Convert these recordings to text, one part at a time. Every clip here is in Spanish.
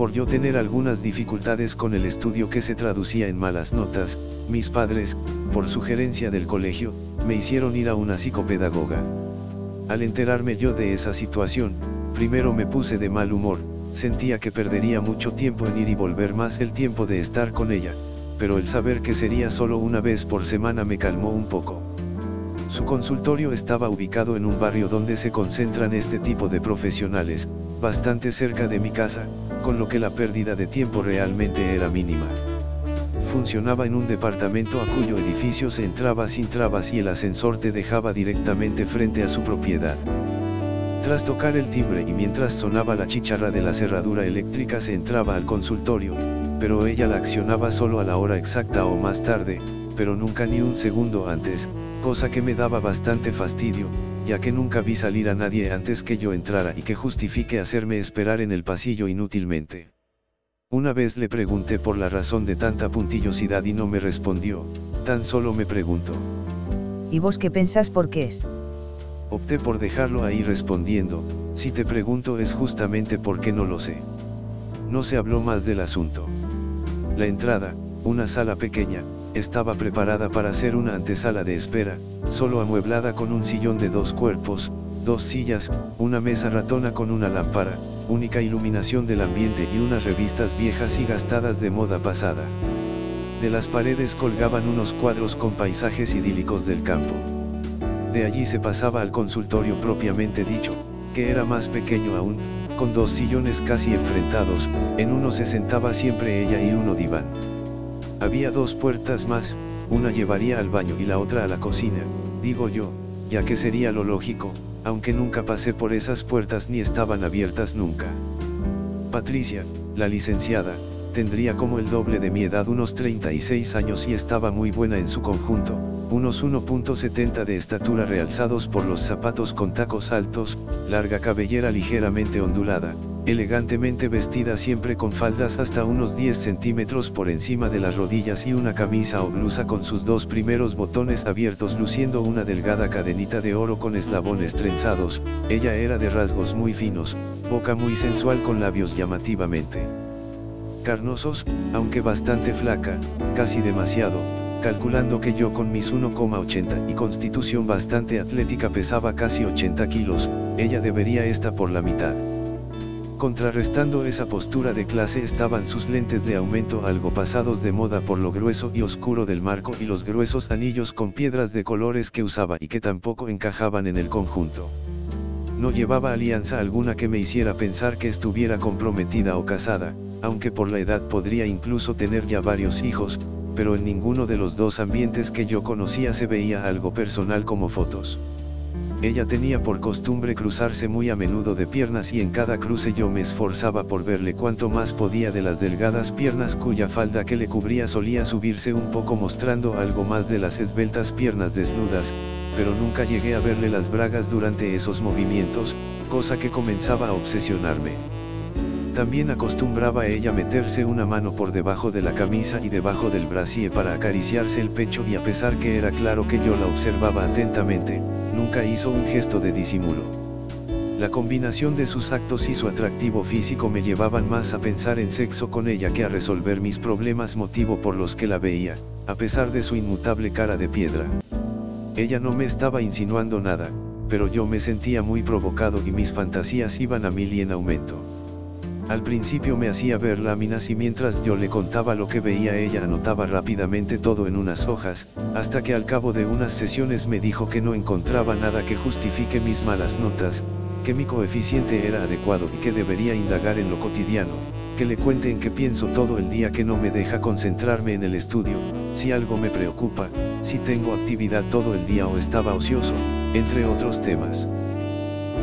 Por yo tener algunas dificultades con el estudio que se traducía en malas notas, mis padres, por sugerencia del colegio, me hicieron ir a una psicopedagoga. Al enterarme yo de esa situación, primero me puse de mal humor, sentía que perdería mucho tiempo en ir y volver más el tiempo de estar con ella, pero el saber que sería solo una vez por semana me calmó un poco. Su consultorio estaba ubicado en un barrio donde se concentran este tipo de profesionales, bastante cerca de mi casa, con lo que la pérdida de tiempo realmente era mínima funcionaba en un departamento a cuyo edificio se entraba sin trabas y el ascensor te dejaba directamente frente a su propiedad. Tras tocar el timbre y mientras sonaba la chicharra de la cerradura eléctrica se entraba al consultorio, pero ella la accionaba solo a la hora exacta o más tarde, pero nunca ni un segundo antes, cosa que me daba bastante fastidio, ya que nunca vi salir a nadie antes que yo entrara y que justifique hacerme esperar en el pasillo inútilmente. Una vez le pregunté por la razón de tanta puntillosidad y no me respondió, tan solo me preguntó. ¿Y vos qué pensás por qué es? Opté por dejarlo ahí respondiendo, si te pregunto es justamente porque no lo sé. No se habló más del asunto. La entrada, una sala pequeña, estaba preparada para ser una antesala de espera, solo amueblada con un sillón de dos cuerpos, dos sillas, una mesa ratona con una lámpara, única iluminación del ambiente y unas revistas viejas y gastadas de moda pasada. De las paredes colgaban unos cuadros con paisajes idílicos del campo. De allí se pasaba al consultorio propiamente dicho, que era más pequeño aún, con dos sillones casi enfrentados, en uno se sentaba siempre ella y uno diván. Había dos puertas más, una llevaría al baño y la otra a la cocina, digo yo, ya que sería lo lógico, aunque nunca pasé por esas puertas ni estaban abiertas nunca. Patricia, la licenciada, tendría como el doble de mi edad unos 36 años y estaba muy buena en su conjunto, unos 1.70 de estatura realzados por los zapatos con tacos altos, larga cabellera ligeramente ondulada, elegantemente vestida siempre con faldas hasta unos 10 centímetros por encima de las rodillas y una camisa o blusa con sus dos primeros botones abiertos luciendo una delgada cadenita de oro con eslabones trenzados, ella era de rasgos muy finos, boca muy sensual con labios llamativamente carnosos, aunque bastante flaca, casi demasiado, calculando que yo con mis 1,80 y constitución bastante atlética pesaba casi 80 kilos, ella debería estar por la mitad. Contrarrestando esa postura de clase estaban sus lentes de aumento algo pasados de moda por lo grueso y oscuro del marco y los gruesos anillos con piedras de colores que usaba y que tampoco encajaban en el conjunto. No llevaba alianza alguna que me hiciera pensar que estuviera comprometida o casada, aunque por la edad podría incluso tener ya varios hijos, pero en ninguno de los dos ambientes que yo conocía se veía algo personal como fotos. Ella tenía por costumbre cruzarse muy a menudo de piernas y en cada cruce yo me esforzaba por verle cuanto más podía de las delgadas piernas cuya falda que le cubría solía subirse un poco mostrando algo más de las esbeltas piernas desnudas, pero nunca llegué a verle las bragas durante esos movimientos, cosa que comenzaba a obsesionarme. También acostumbraba ella meterse una mano por debajo de la camisa y debajo del brasier para acariciarse el pecho y a pesar que era claro que yo la observaba atentamente, nunca hizo un gesto de disimulo. La combinación de sus actos y su atractivo físico me llevaban más a pensar en sexo con ella que a resolver mis problemas motivo por los que la veía, a pesar de su inmutable cara de piedra. Ella no me estaba insinuando nada, pero yo me sentía muy provocado y mis fantasías iban a mil y en aumento. Al principio me hacía ver láminas y mientras yo le contaba lo que veía ella anotaba rápidamente todo en unas hojas, hasta que al cabo de unas sesiones me dijo que no encontraba nada que justifique mis malas notas, que mi coeficiente era adecuado y que debería indagar en lo cotidiano, que le cuente en qué pienso todo el día que no me deja concentrarme en el estudio, si algo me preocupa, si tengo actividad todo el día o estaba ocioso, entre otros temas.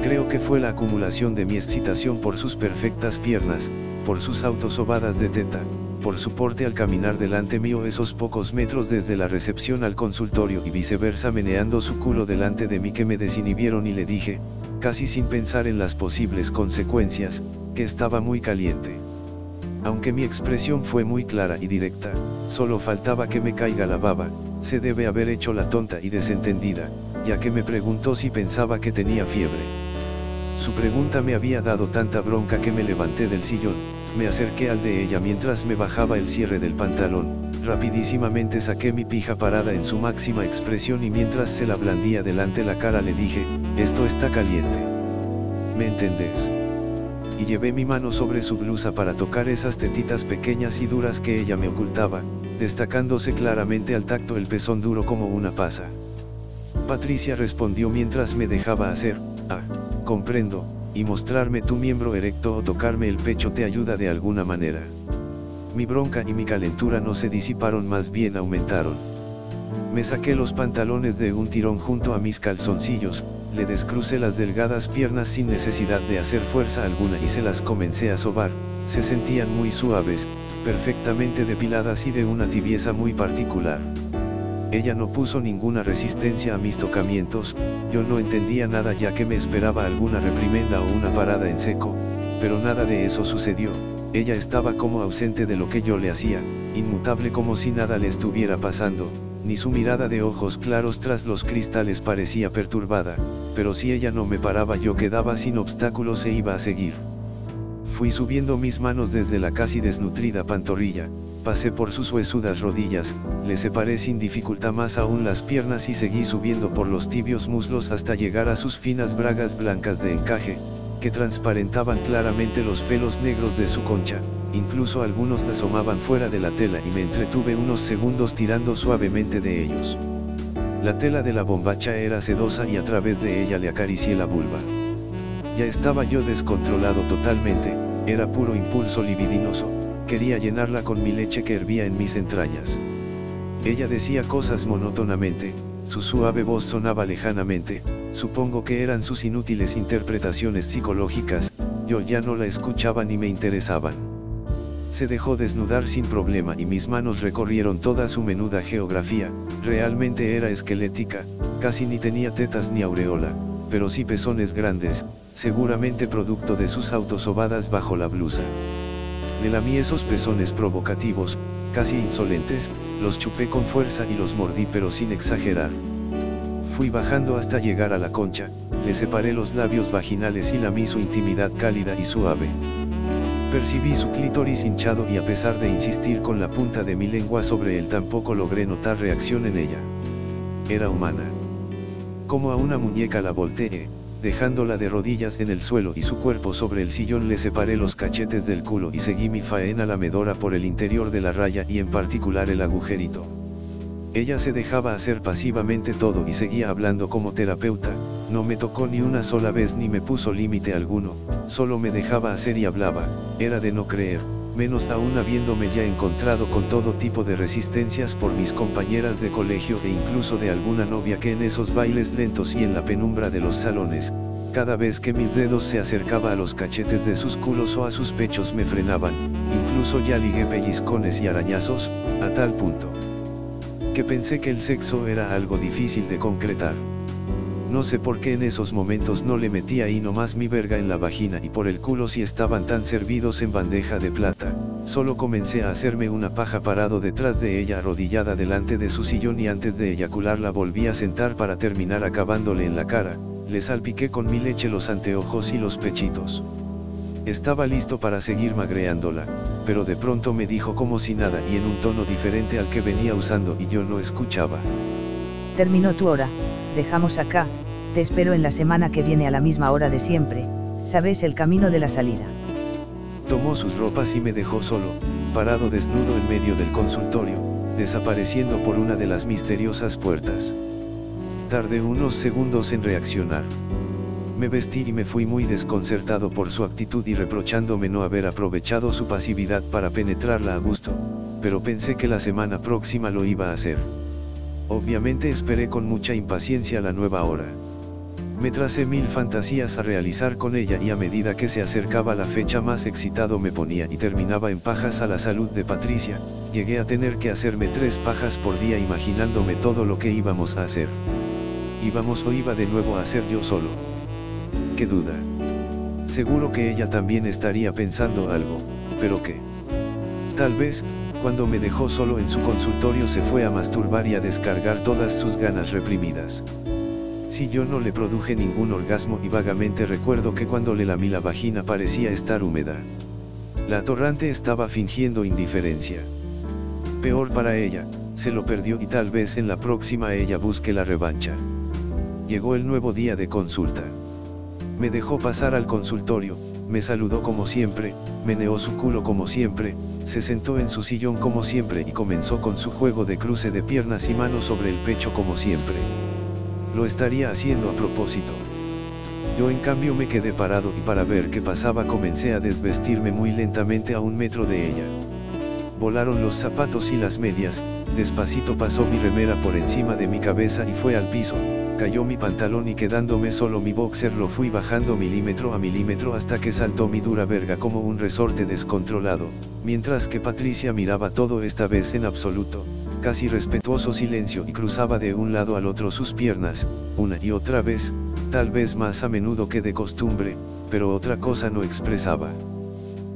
Creo que fue la acumulación de mi excitación por sus perfectas piernas, por sus autosobadas de teta, por su porte al caminar delante mío esos pocos metros desde la recepción al consultorio y viceversa meneando su culo delante de mí que me desinhibieron y le dije, casi sin pensar en las posibles consecuencias, que estaba muy caliente. Aunque mi expresión fue muy clara y directa, solo faltaba que me caiga la baba, se debe haber hecho la tonta y desentendida, ya que me preguntó si pensaba que tenía fiebre. Su pregunta me había dado tanta bronca que me levanté del sillón, me acerqué al de ella mientras me bajaba el cierre del pantalón, rapidísimamente saqué mi pija parada en su máxima expresión y mientras se la blandía delante la cara le dije, esto está caliente. ¿Me entendés? Y llevé mi mano sobre su blusa para tocar esas tetitas pequeñas y duras que ella me ocultaba, destacándose claramente al tacto el pezón duro como una pasa. Patricia respondió mientras me dejaba hacer, ah, comprendo, y mostrarme tu miembro erecto o tocarme el pecho te ayuda de alguna manera. Mi bronca y mi calentura no se disiparon más bien aumentaron. Me saqué los pantalones de un tirón junto a mis calzoncillos, le descrucé las delgadas piernas sin necesidad de hacer fuerza alguna y se las comencé a sobar, se sentían muy suaves, perfectamente depiladas y de una tibieza muy particular. Ella no puso ninguna resistencia a mis tocamientos, yo no entendía nada ya que me esperaba alguna reprimenda o una parada en seco, pero nada de eso sucedió, ella estaba como ausente de lo que yo le hacía, inmutable como si nada le estuviera pasando, ni su mirada de ojos claros tras los cristales parecía perturbada, pero si ella no me paraba yo quedaba sin obstáculos e iba a seguir. Fui subiendo mis manos desde la casi desnutrida pantorrilla, pasé por sus huesudas rodillas, le separé sin dificultad más aún las piernas y seguí subiendo por los tibios muslos hasta llegar a sus finas bragas blancas de encaje, que transparentaban claramente los pelos negros de su concha, incluso algunos asomaban fuera de la tela y me entretuve unos segundos tirando suavemente de ellos. La tela de la bombacha era sedosa y a través de ella le acaricié la vulva. Ya estaba yo descontrolado totalmente, era puro impulso libidinoso, quería llenarla con mi leche que hervía en mis entrañas. Ella decía cosas monótonamente, su suave voz sonaba lejanamente, supongo que eran sus inútiles interpretaciones psicológicas, yo ya no la escuchaba ni me interesaban. Se dejó desnudar sin problema y mis manos recorrieron toda su menuda geografía, realmente era esquelética, casi ni tenía tetas ni aureola, pero sí pezones grandes, seguramente producto de sus autosobadas bajo la blusa. Le lamí esos pezones provocativos, casi insolentes, los chupé con fuerza y los mordí pero sin exagerar. Fui bajando hasta llegar a la concha, le separé los labios vaginales y lamí su intimidad cálida y suave. Percibí su clítoris hinchado y a pesar de insistir con la punta de mi lengua sobre él tampoco logré notar reacción en ella. Era humana. Como a una muñeca la volteé, dejándola de rodillas en el suelo y su cuerpo sobre el sillón le separé los cachetes del culo y seguí mi faena lamedora por el interior de la raya y en particular el agujerito. Ella se dejaba hacer pasivamente todo y seguía hablando como terapeuta, no me tocó ni una sola vez ni me puso límite alguno, solo me dejaba hacer y hablaba, era de no creer, menos aún habiéndome ya encontrado con todo tipo de resistencias por mis compañeras de colegio e incluso de alguna novia que en esos bailes lentos y en la penumbra de los salones, cada vez que mis dedos se acercaba a los cachetes de sus culos o a sus pechos me frenaban, incluso ya ligué pellizcones y arañazos, a tal punto que pensé que el sexo era algo difícil de concretar. No sé por qué en esos momentos no le metía ahí nomás mi verga en la vagina y por el culo si estaban tan servidos en bandeja de plata, solo comencé a hacerme una paja parado detrás de ella arrodillada delante de su sillón y antes de eyacular la volví a sentar para terminar acabándole en la cara, le salpiqué con mi leche los anteojos y los pechitos. Estaba listo para seguir magreándola, pero de pronto me dijo como si nada y en un tono diferente al que venía usando y yo no escuchaba. Terminó tu hora, dejamos acá, te espero en la semana que viene a la misma hora de siempre, sabes el camino de la salida. Tomó sus ropas y me dejó solo, parado desnudo en medio del consultorio, desapareciendo por una de las misteriosas puertas. Tardé unos segundos en reaccionar. Me vestí y me fui muy desconcertado por su actitud y reprochándome no haber aprovechado su pasividad para penetrarla a gusto, pero pensé que la semana próxima lo iba a hacer. Obviamente esperé con mucha impaciencia la nueva hora. Me tracé mil fantasías a realizar con ella y a medida que se acercaba la fecha más excitado me ponía y terminaba en pajas a la salud de Patricia, llegué a tener que hacerme tres pajas por día imaginándome todo lo que íbamos a hacer. ¿Íbamos o iba de nuevo a hacer yo solo? ¿Qué duda? Seguro que ella también estaría pensando algo, pero ¿qué? Tal vez, cuando me dejó solo en su consultorio se fue a masturbar y a descargar todas sus ganas reprimidas. Si yo no le produje ningún orgasmo y vagamente recuerdo que cuando le lamí la vagina parecía estar húmeda. La torrante estaba fingiendo indiferencia. Peor para ella, se lo perdió y tal vez en la próxima ella busque la revancha. Llegó el nuevo día de consulta. Me dejó pasar al consultorio, me saludó como siempre, meneó su culo como siempre, se sentó en su sillón como siempre y comenzó con su juego de cruce de piernas y manos sobre el pecho como siempre lo estaría haciendo a propósito. Yo en cambio me quedé parado y para ver qué pasaba comencé a desvestirme muy lentamente a un metro de ella. Volaron los zapatos y las medias, despacito pasó mi remera por encima de mi cabeza y fue al piso, cayó mi pantalón y quedándome solo mi boxer lo fui bajando milímetro a milímetro hasta que saltó mi dura verga como un resorte descontrolado, mientras que Patricia miraba todo esta vez en absoluto, casi respetuoso silencio y cruzaba de un lado al otro sus piernas, una y otra vez, tal vez más a menudo que de costumbre, pero otra cosa no expresaba.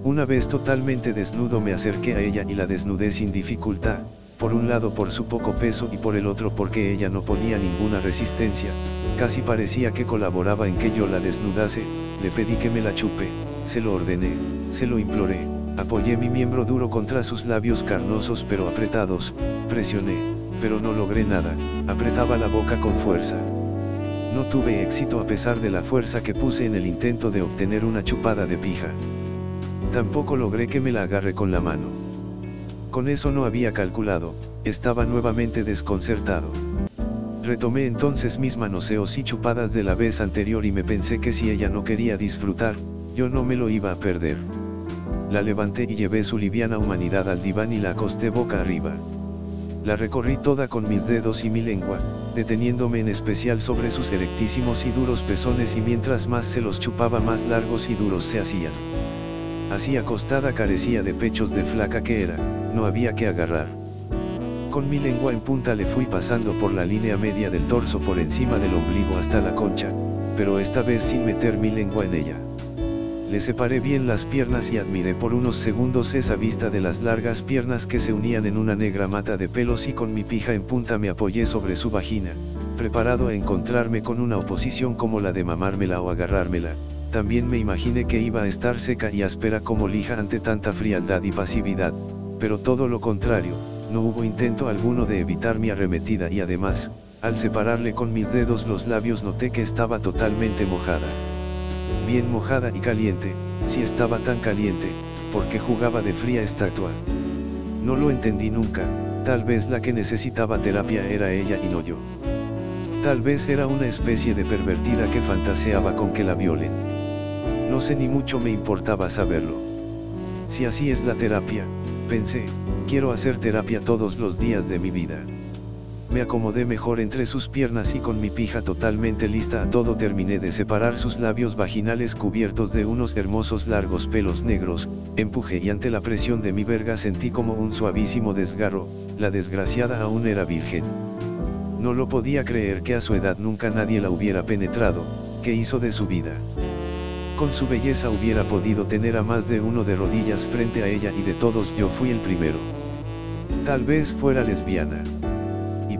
Una vez totalmente desnudo me acerqué a ella y la desnudé sin dificultad, por un lado por su poco peso y por el otro porque ella no ponía ninguna resistencia, casi parecía que colaboraba en que yo la desnudase, le pedí que me la chupe, se lo ordené, se lo imploré, Apoyé mi miembro duro contra sus labios carnosos pero apretados, presioné, pero no logré nada, apretaba la boca con fuerza. No tuve éxito a pesar de la fuerza que puse en el intento de obtener una chupada de pija. Tampoco logré que me la agarre con la mano. Con eso no había calculado, estaba nuevamente desconcertado. Retomé entonces mis manoseos y chupadas de la vez anterior y me pensé que si ella no quería disfrutar, yo no me lo iba a perder. La levanté y llevé su liviana humanidad al diván y la acosté boca arriba. La recorrí toda con mis dedos y mi lengua, deteniéndome en especial sobre sus erectísimos y duros pezones y mientras más se los chupaba más largos y duros se hacían. Así acostada carecía de pechos de flaca que era, no había que agarrar. Con mi lengua en punta le fui pasando por la línea media del torso por encima del ombligo hasta la concha, pero esta vez sin meter mi lengua en ella. Le separé bien las piernas y admiré por unos segundos esa vista de las largas piernas que se unían en una negra mata de pelos y con mi pija en punta me apoyé sobre su vagina, preparado a encontrarme con una oposición como la de mamármela o agarrármela, también me imaginé que iba a estar seca y áspera como lija ante tanta frialdad y pasividad, pero todo lo contrario, no hubo intento alguno de evitar mi arremetida y además, al separarle con mis dedos los labios noté que estaba totalmente mojada bien mojada y caliente, si estaba tan caliente, porque jugaba de fría estatua. No lo entendí nunca, tal vez la que necesitaba terapia era ella y no yo. Tal vez era una especie de pervertida que fantaseaba con que la violen. No sé ni mucho me importaba saberlo. Si así es la terapia, pensé, quiero hacer terapia todos los días de mi vida me acomodé mejor entre sus piernas y con mi pija totalmente lista a todo terminé de separar sus labios vaginales cubiertos de unos hermosos largos pelos negros, empujé y ante la presión de mi verga sentí como un suavísimo desgarro, la desgraciada aún era virgen. No lo podía creer que a su edad nunca nadie la hubiera penetrado, ¿qué hizo de su vida? Con su belleza hubiera podido tener a más de uno de rodillas frente a ella y de todos yo fui el primero. Tal vez fuera lesbiana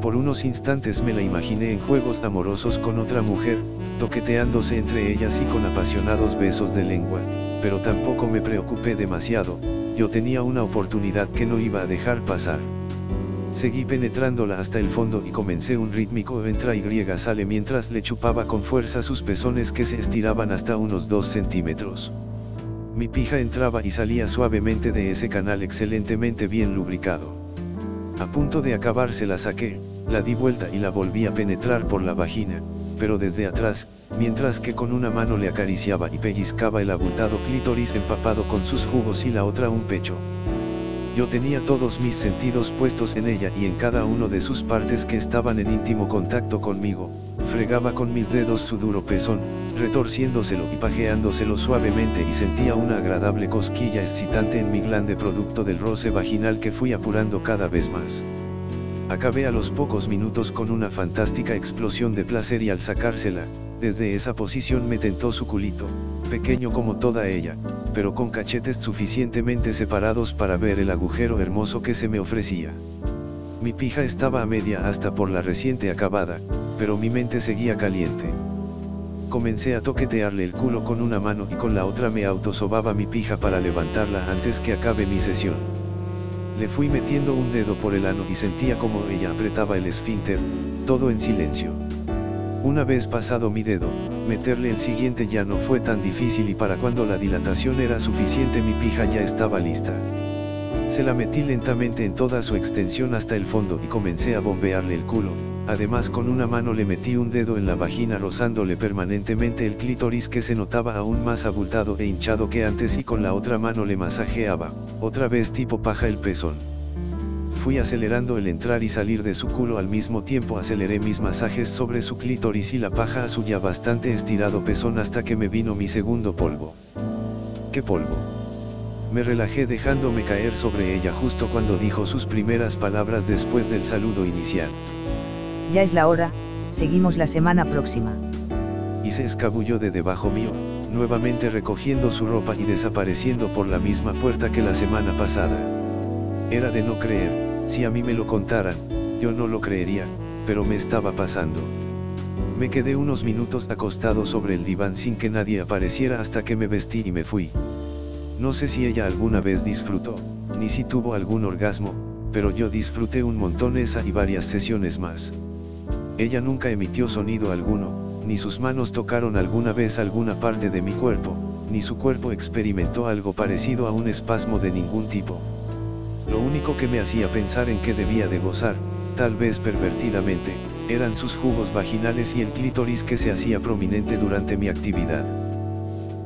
por unos instantes me la imaginé en juegos amorosos con otra mujer, toqueteándose entre ellas y con apasionados besos de lengua, pero tampoco me preocupé demasiado, yo tenía una oportunidad que no iba a dejar pasar. Seguí penetrándola hasta el fondo y comencé un rítmico entra y sale mientras le chupaba con fuerza sus pezones que se estiraban hasta unos 2 centímetros. Mi pija entraba y salía suavemente de ese canal excelentemente bien lubricado. A punto de acabar se la saqué, la di vuelta y la volví a penetrar por la vagina, pero desde atrás, mientras que con una mano le acariciaba y pellizcaba el abultado clítoris empapado con sus jugos y la otra un pecho. Yo tenía todos mis sentidos puestos en ella y en cada uno de sus partes que estaban en íntimo contacto conmigo, fregaba con mis dedos su duro pezón, retorciéndoselo y pajeándoselo suavemente y sentía una agradable cosquilla excitante en mi glande producto del roce vaginal que fui apurando cada vez más. Acabé a los pocos minutos con una fantástica explosión de placer y al sacársela, desde esa posición me tentó su culito, pequeño como toda ella, pero con cachetes suficientemente separados para ver el agujero hermoso que se me ofrecía. Mi pija estaba a media hasta por la reciente acabada, pero mi mente seguía caliente. Comencé a toquetearle el culo con una mano y con la otra me autosobaba mi pija para levantarla antes que acabe mi sesión. Le fui metiendo un dedo por el ano y sentía como ella apretaba el esfínter, todo en silencio. Una vez pasado mi dedo, meterle el siguiente ya no fue tan difícil y para cuando la dilatación era suficiente mi pija ya estaba lista. Se la metí lentamente en toda su extensión hasta el fondo y comencé a bombearle el culo, además con una mano le metí un dedo en la vagina rozándole permanentemente el clítoris que se notaba aún más abultado e hinchado que antes y con la otra mano le masajeaba, otra vez tipo paja el pezón. Fui acelerando el entrar y salir de su culo al mismo tiempo aceleré mis masajes sobre su clítoris y la paja a su ya bastante estirado pezón hasta que me vino mi segundo polvo. ¿Qué polvo? Me relajé dejándome caer sobre ella justo cuando dijo sus primeras palabras después del saludo inicial. Ya es la hora, seguimos la semana próxima. Y se escabulló de debajo mío, nuevamente recogiendo su ropa y desapareciendo por la misma puerta que la semana pasada. Era de no creer, si a mí me lo contaran, yo no lo creería, pero me estaba pasando. Me quedé unos minutos acostado sobre el diván sin que nadie apareciera hasta que me vestí y me fui. No sé si ella alguna vez disfrutó, ni si tuvo algún orgasmo, pero yo disfruté un montón esa y varias sesiones más. Ella nunca emitió sonido alguno, ni sus manos tocaron alguna vez alguna parte de mi cuerpo, ni su cuerpo experimentó algo parecido a un espasmo de ningún tipo. Lo único que me hacía pensar en que debía de gozar, tal vez pervertidamente, eran sus jugos vaginales y el clítoris que se hacía prominente durante mi actividad.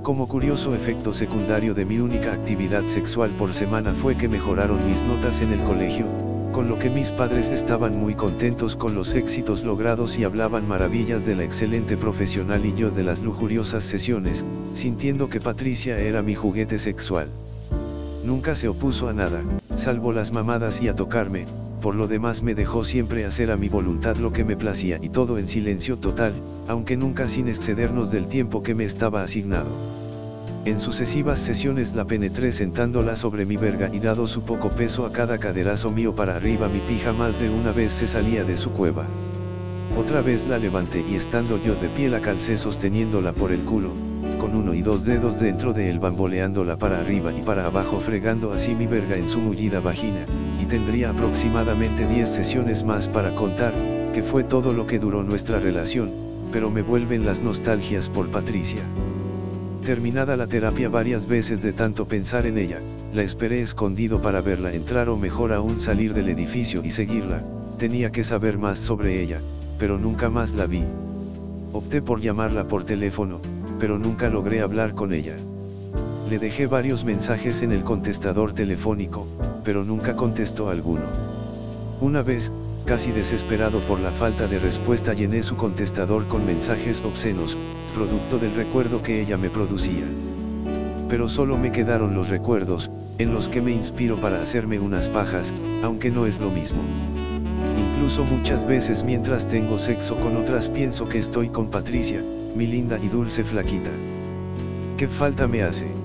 Como curioso efecto secundario de mi única actividad sexual por semana fue que mejoraron mis notas en el colegio, con lo que mis padres estaban muy contentos con los éxitos logrados y hablaban maravillas de la excelente profesional y yo de las lujuriosas sesiones, sintiendo que Patricia era mi juguete sexual. Nunca se opuso a nada, salvo las mamadas y a tocarme, por lo demás me dejó siempre hacer a mi voluntad lo que me placía y todo en silencio total, aunque nunca sin excedernos del tiempo que me estaba asignado. En sucesivas sesiones la penetré sentándola sobre mi verga y dado su poco peso a cada caderazo mío para arriba mi pija más de una vez se salía de su cueva. Otra vez la levanté y estando yo de pie la calcé sosteniéndola por el culo, con uno y dos dedos dentro de él bamboleándola para arriba y para abajo fregando así mi verga en su mullida vagina, y tendría aproximadamente 10 sesiones más para contar, que fue todo lo que duró nuestra relación, pero me vuelven las nostalgias por Patricia. Terminada la terapia varias veces de tanto pensar en ella, la esperé escondido para verla entrar o mejor aún salir del edificio y seguirla, tenía que saber más sobre ella, pero nunca más la vi. Opté por llamarla por teléfono, pero nunca logré hablar con ella. Le dejé varios mensajes en el contestador telefónico, pero nunca contestó alguno. Una vez, casi desesperado por la falta de respuesta llené su contestador con mensajes obscenos, producto del recuerdo que ella me producía. Pero solo me quedaron los recuerdos, en los que me inspiro para hacerme unas pajas, aunque no es lo mismo. Incluso muchas veces mientras tengo sexo con otras pienso que estoy con Patricia, mi linda y dulce flaquita. ¿Qué falta me hace?